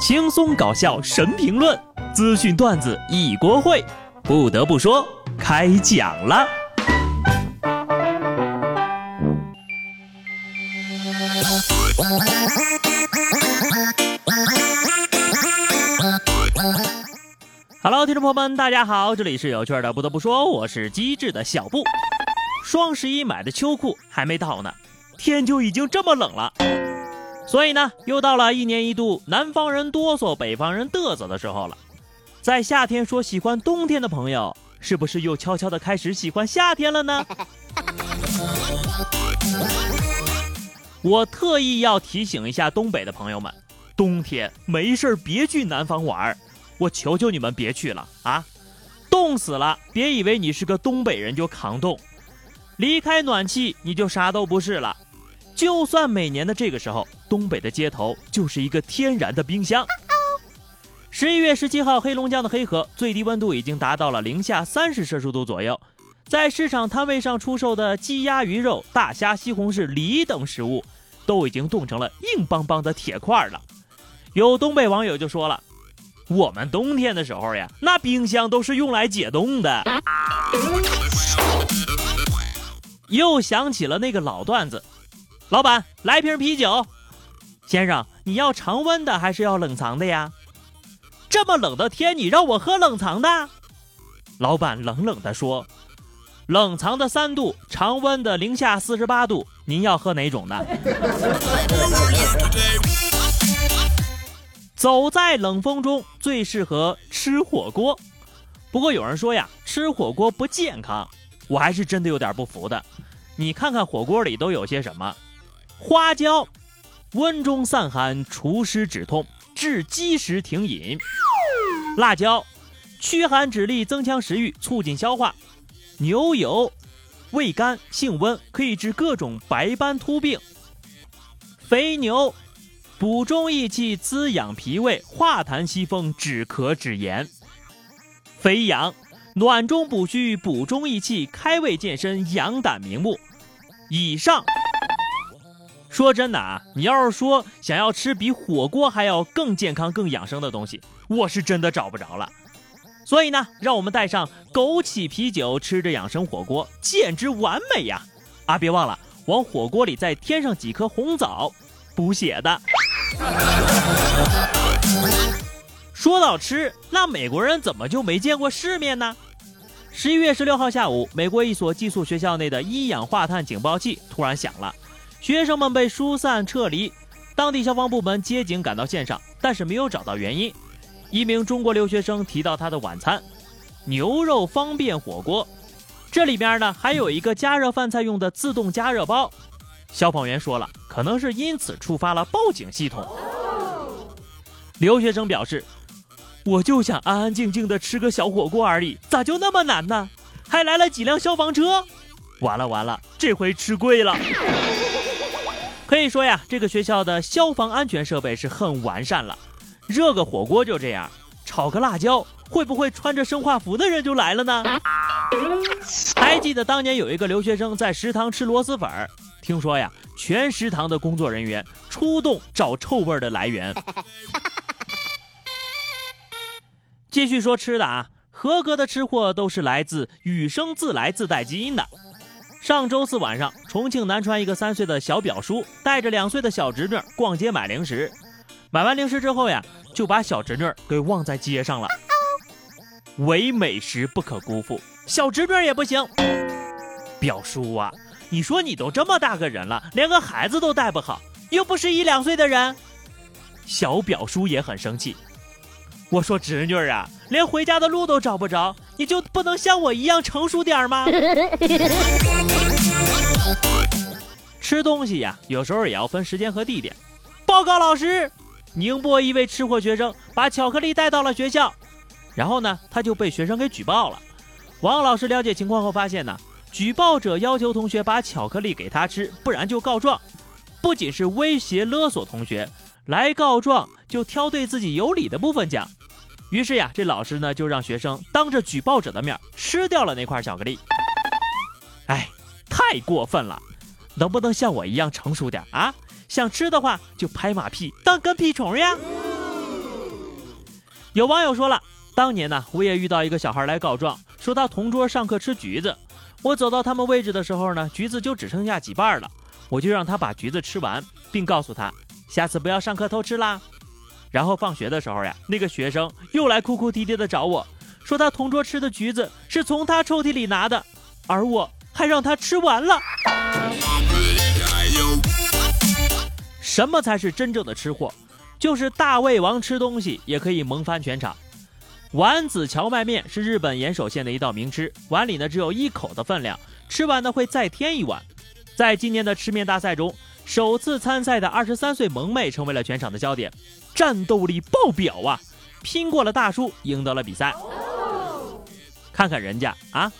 轻松搞笑神评论，资讯段子一锅烩。不得不说，开讲了。Hello，听众朋友们，大家好，这里是有趣的。不得不说，我是机智的小布。双十一买的秋裤还没到呢，天就已经这么冷了。所以呢，又到了一年一度南方人哆嗦、北方人嘚瑟的时候了。在夏天说喜欢冬天的朋友，是不是又悄悄的开始喜欢夏天了呢？我特意要提醒一下东北的朋友们，冬天没事别去南方玩儿我求求你们别去了啊！冻死了，别以为你是个东北人就扛冻，离开暖气你就啥都不是了。就算每年的这个时候，东北的街头就是一个天然的冰箱。十一月十七号，黑龙江的黑河最低温度已经达到了零下三十摄氏度左右，在市场摊位上出售的鸡鸭鱼肉、大虾、西红柿、梨等食物，都已经冻成了硬邦邦的铁块了。有东北网友就说了：“我们冬天的时候呀，那冰箱都是用来解冻的。”又想起了那个老段子。老板，来瓶啤酒。先生，你要常温的还是要冷藏的呀？这么冷的天，你让我喝冷藏的？老板冷冷地说：“冷藏的三度，常温的零下四十八度。您要喝哪种的？” 走在冷风中最适合吃火锅。不过有人说呀，吃火锅不健康，我还是真的有点不服的。你看看火锅里都有些什么？花椒，温中散寒，除湿止痛，治积食停饮；辣椒，驱寒止痢，增强食欲，促进消化；牛油，味甘性温，可以治各种白斑秃病；肥牛，补中益气，滋养脾胃，化痰息风，止咳止炎；肥羊，暖中补虚，补中益气，开胃健身，养胆明目。以上。说真的啊，你要是说想要吃比火锅还要更健康、更养生的东西，我是真的找不着了。所以呢，让我们带上枸杞啤酒，吃着养生火锅，简直完美呀！啊，别忘了往火锅里再添上几颗红枣，补血的。说到吃，那美国人怎么就没见过世面呢？十一月十六号下午，美国一所寄宿学校内的一氧化碳警报器突然响了。学生们被疏散撤离，当地消防部门接警赶到现场，但是没有找到原因。一名中国留学生提到他的晚餐——牛肉方便火锅，这里边呢还有一个加热饭菜用的自动加热包。消防员说了，可能是因此触发了报警系统。留学生表示：“我就想安安静静的吃个小火锅而已，咋就那么难呢？还来了几辆消防车，完了完了，这回吃贵了。”可以说呀，这个学校的消防安全设备是很完善了。热个火锅就这样，炒个辣椒，会不会穿着生化服的人就来了呢？还记得当年有一个留学生在食堂吃螺蛳粉儿，听说呀，全食堂的工作人员出动找臭味的来源。继续说吃的啊，合格的吃货都是来自与生自来自带基因的。上周四晚上，重庆南川一个三岁的小表叔带着两岁的小侄女逛街买零食，买完零食之后呀，就把小侄女给忘在街上了。唯美食不可辜负，小侄女也不行。表叔啊，你说你都这么大个人了，连个孩子都带不好，又不是一两岁的人。小表叔也很生气。我说侄女啊，连回家的路都找不着，你就不能像我一样成熟点吗？吃东西呀，有时候也要分时间和地点。报告老师，宁波一位吃货学生把巧克力带到了学校，然后呢，他就被学生给举报了。王老师了解情况后发现呢，举报者要求同学把巧克力给他吃，不然就告状。不仅是威胁勒索同学，来告状就挑对自己有理的部分讲。于是呀，这老师呢就让学生当着举报者的面吃掉了那块巧克力。哎，太过分了！能不能像我一样成熟点啊？想吃的话就拍马屁当跟屁虫呀！有网友说了，当年呢，我也遇到一个小孩来告状，说他同桌上课吃橘子。我走到他们位置的时候呢，橘子就只剩下几瓣了，我就让他把橘子吃完，并告诉他，下次不要上课偷吃啦。然后放学的时候呀，那个学生又来哭哭啼啼的找我，说他同桌吃的橘子是从他抽屉里拿的，而我还让他吃完了。什么才是真正的吃货？就是大胃王吃东西也可以萌翻全场。丸子荞麦面是日本岩手县的一道名吃，碗里呢只有一口的分量，吃完呢会再添一碗。在今年的吃面大赛中，首次参赛的二十三岁萌妹成为了全场的焦点，战斗力爆表啊，拼过了大叔，赢得了比赛。看看人家啊，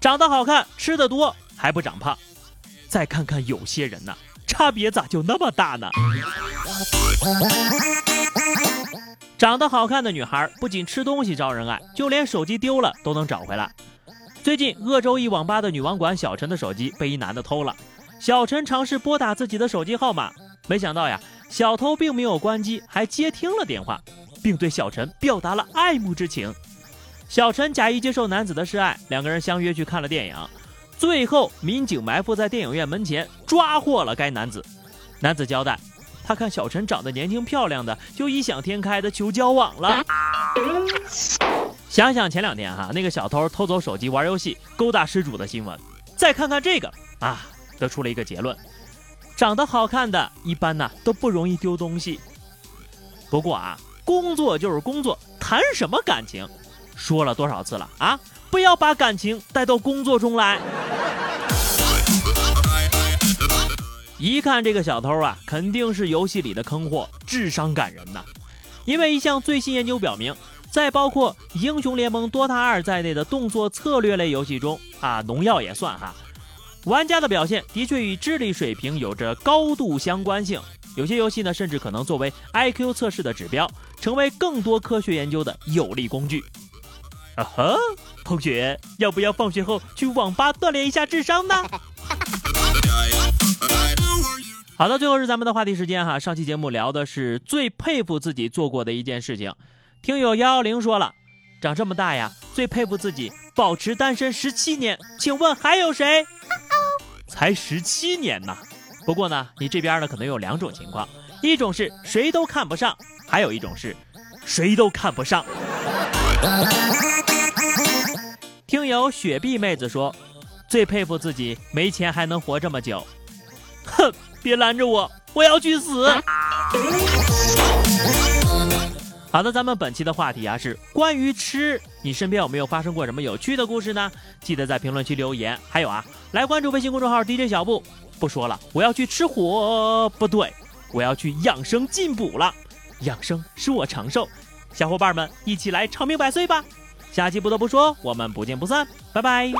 长得好看，吃的多，还不长胖。再看看有些人呢，差别咋就那么大呢？长得好看的女孩不仅吃东西招人爱，就连手机丢了都能找回来。最近，鄂州一网吧的女网管小陈的手机被一男的偷了。小陈尝试拨打自己的手机号码，没想到呀，小偷并没有关机，还接听了电话，并对小陈表达了爱慕之情。小陈假意接受男子的示爱，两个人相约去看了电影。最后，民警埋伏在电影院门前，抓获了该男子。男子交代。他看小陈长得年轻漂亮的，就异想天开的求交往了。想想前两天哈，那个小偷偷走手机玩游戏勾搭失主的新闻，再看看这个啊，得出了一个结论：长得好看的一般呢都不容易丢东西。不过啊，工作就是工作，谈什么感情？说了多少次了啊？不要把感情带到工作中来。一看这个小偷啊，肯定是游戏里的坑货，智商感人呐！因为一项最新研究表明，在包括《英雄联盟》、《DOTA 二》在内的动作策略类游戏中啊，农药也算哈，玩家的表现的确与智力水平有着高度相关性。有些游戏呢，甚至可能作为 IQ 测试的指标，成为更多科学研究的有力工具。啊哈，同学，要不要放学后去网吧锻炼一下智商呢？好的，最后是咱们的话题时间哈。上期节目聊的是最佩服自己做过的一件事情，听友幺幺零说了，长这么大呀，最佩服自己保持单身十七年。请问还有谁？才十七年呐！不过呢，你这边呢可能有两种情况，一种是谁都看不上，还有一种是谁都看不上。听友雪碧妹子说，最佩服自己没钱还能活这么久。哼。别拦着我，我要去死！好的，咱们本期的话题啊是关于吃，你身边有没有发生过什么有趣的故事呢？记得在评论区留言。还有啊，来关注微信公众号 DJ 小布。不说了，我要去吃火，不对，我要去养生进补了。养生使我长寿，小伙伴们一起来长命百岁吧！下期不得不说，我们不见不散，拜拜。